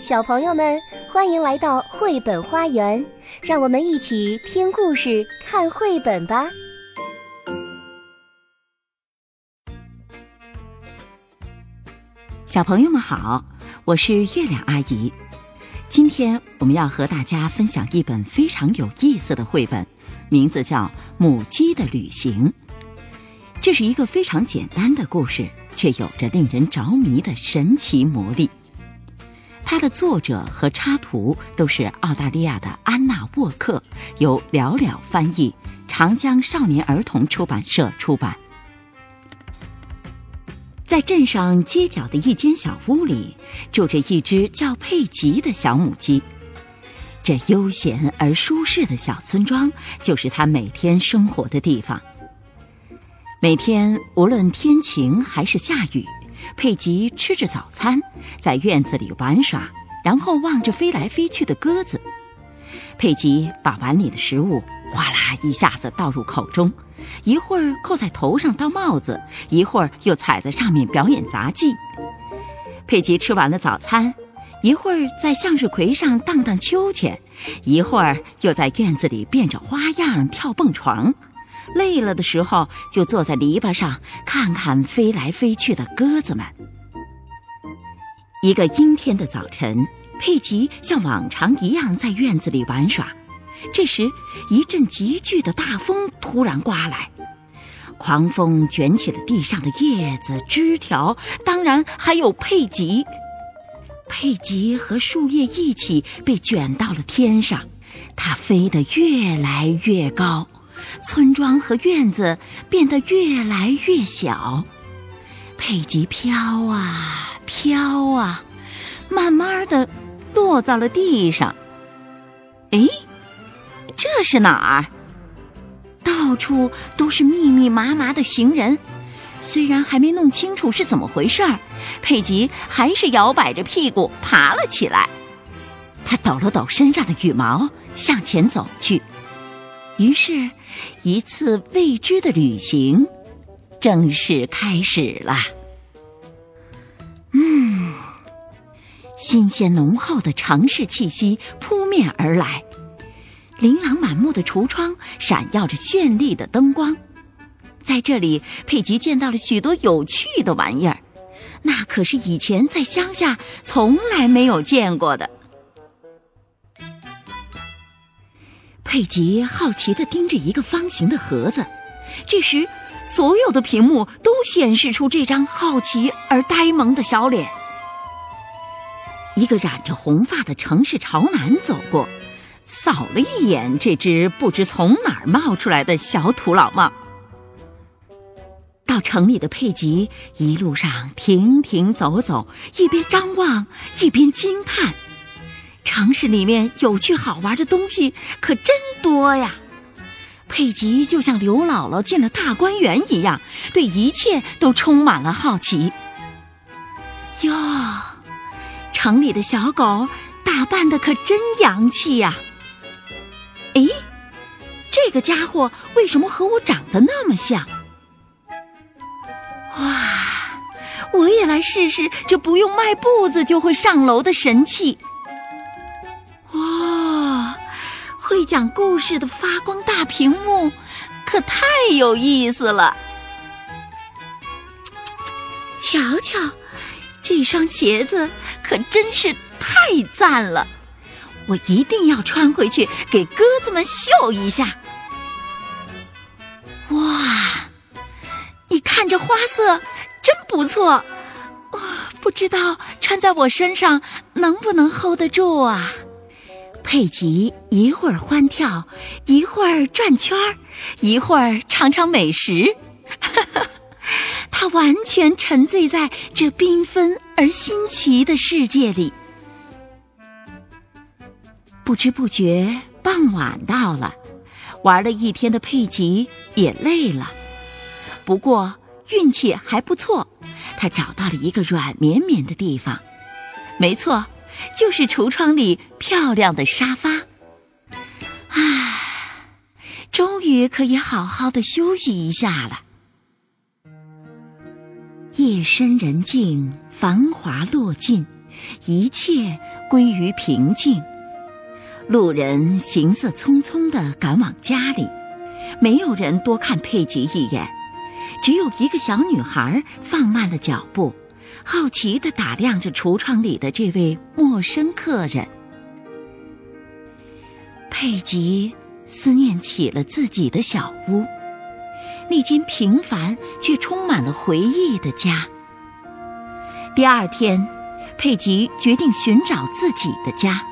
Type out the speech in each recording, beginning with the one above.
小朋友们，欢迎来到绘本花园，让我们一起听故事、看绘本吧。小朋友们好，我是月亮阿姨。今天我们要和大家分享一本非常有意思的绘本，名字叫《母鸡的旅行》。这是一个非常简单的故事，却有着令人着迷的神奇魔力。它的作者和插图都是澳大利亚的安娜沃克，由了了翻译，长江少年儿童出版社出版。在镇上街角的一间小屋里，住着一只叫佩吉的小母鸡。这悠闲而舒适的小村庄，就是它每天生活的地方。每天无论天晴还是下雨。佩吉吃着早餐，在院子里玩耍，然后望着飞来飞去的鸽子。佩吉把碗里的食物哗啦一下子倒入口中，一会儿扣在头上当帽子，一会儿又踩在上面表演杂技。佩吉吃完了早餐，一会儿在向日葵上荡荡秋千，一会儿又在院子里变着花样跳蹦床。累了的时候，就坐在篱笆上看看飞来飞去的鸽子们。一个阴天的早晨，佩吉像往常一样在院子里玩耍。这时，一阵急剧的大风突然刮来，狂风卷起了地上的叶子、枝条，当然还有佩吉。佩吉和树叶一起被卷到了天上，它飞得越来越高。村庄和院子变得越来越小，佩吉飘啊飘啊，慢慢的落到了地上。哎，这是哪儿？到处都是密密麻麻的行人。虽然还没弄清楚是怎么回事儿，佩吉还是摇摆着屁股爬了起来。他抖了抖身上的羽毛，向前走去。于是，一次未知的旅行正式开始了。嗯，新鲜浓厚的城市气息扑面而来，琳琅满目的橱窗闪耀着绚丽的灯光。在这里，佩吉见到了许多有趣的玩意儿，那可是以前在乡下从来没有见过的。佩吉好奇地盯着一个方形的盒子，这时，所有的屏幕都显示出这张好奇而呆萌的小脸。一个染着红发的城市潮男走过，扫了一眼这只不知从哪儿冒出来的小土老帽。到城里的佩吉一路上停停走走，一边张望一边惊叹。城市里面有趣好玩的东西可真多呀！佩吉就像刘姥姥进了大观园一样，对一切都充满了好奇。哟，城里的小狗打扮的可真洋气呀！哎，这个家伙为什么和我长得那么像？哇，我也来试试这不用迈步子就会上楼的神器。讲故事的发光大屏幕，可太有意思了！瞧瞧，这双鞋子可真是太赞了！我一定要穿回去给鸽子们秀一下。哇，你看这花色真不错，哇，不知道穿在我身上能不能 hold 得住啊？佩吉一会儿欢跳，一会儿转圈儿，一会儿尝尝美食，他完全沉醉在这缤纷而新奇的世界里。不知不觉，傍晚到了，玩了一天的佩吉也累了，不过运气还不错，他找到了一个软绵绵的地方。没错。就是橱窗里漂亮的沙发，唉，终于可以好好的休息一下了。夜深人静，繁华落尽，一切归于平静。路人行色匆匆地赶往家里，没有人多看佩吉一眼，只有一个小女孩放慢了脚步，好奇地打量着橱窗里的这位陌生客人。佩吉思念起了自己的小屋。那间平凡却充满了回忆的家。第二天，佩吉决定寻找自己的家。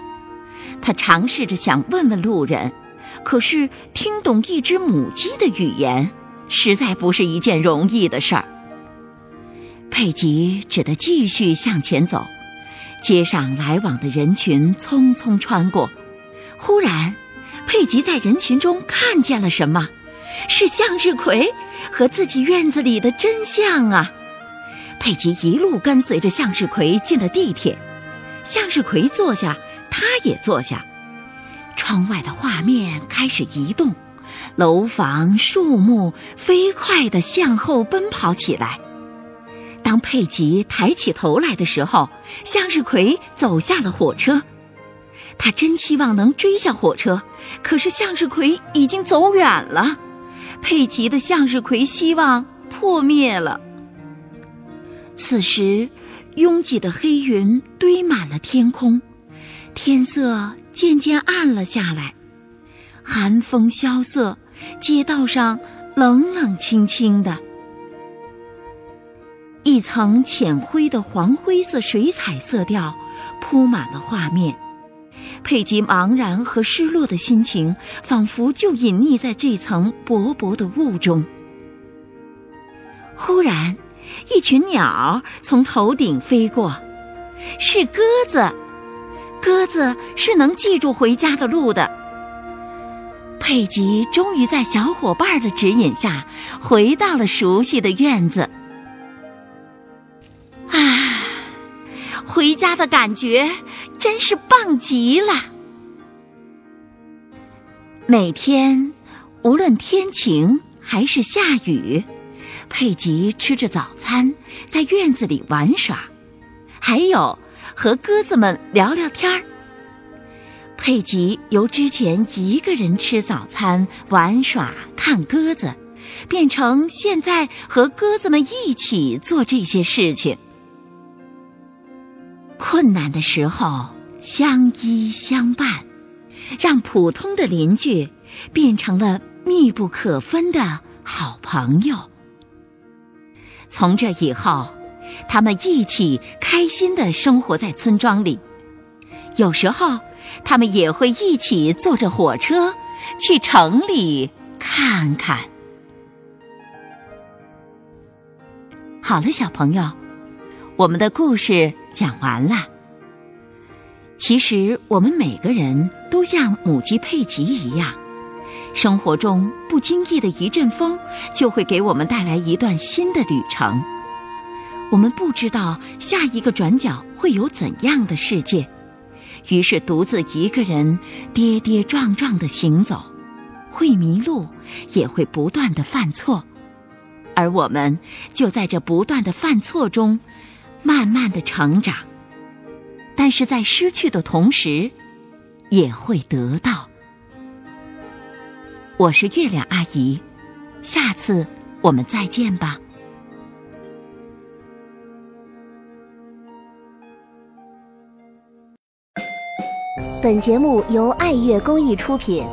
他尝试着想问问路人，可是听懂一只母鸡的语言，实在不是一件容易的事儿。佩吉只得继续向前走。街上来往的人群匆匆穿过，忽然，佩吉在人群中看见了什么。是向日葵和自己院子里的真相啊！佩吉一路跟随着向日葵进了地铁，向日葵坐下，他也坐下。窗外的画面开始移动，楼房、树木飞快地向后奔跑起来。当佩吉抬起头来的时候，向日葵走下了火车。他真希望能追上火车，可是向日葵已经走远了。佩吉的向日葵希望破灭了。此时，拥挤的黑云堆满了天空，天色渐渐暗了下来，寒风萧瑟，街道上冷冷清清的，一层浅灰的黄灰色水彩色调铺满了画面。佩吉茫然和失落的心情，仿佛就隐匿在这层薄薄的雾中。忽然，一群鸟从头顶飞过，是鸽子。鸽子是能记住回家的路的。佩吉终于在小伙伴的指引下，回到了熟悉的院子。回家的感觉！真是棒极了！每天，无论天晴还是下雨，佩吉吃着早餐，在院子里玩耍，还有和鸽子们聊聊天儿。佩吉由之前一个人吃早餐、玩耍、看鸽子，变成现在和鸽子们一起做这些事情。困难的时候相依相伴，让普通的邻居变成了密不可分的好朋友。从这以后，他们一起开心的生活在村庄里。有时候，他们也会一起坐着火车去城里看看。好了，小朋友，我们的故事。讲完了。其实我们每个人都像母鸡佩吉一样，生活中不经意的一阵风，就会给我们带来一段新的旅程。我们不知道下一个转角会有怎样的世界，于是独自一个人跌跌撞撞的行走，会迷路，也会不断的犯错，而我们就在这不断的犯错中。慢慢的成长，但是在失去的同时，也会得到。我是月亮阿姨，下次我们再见吧。本节目由爱乐公益出品。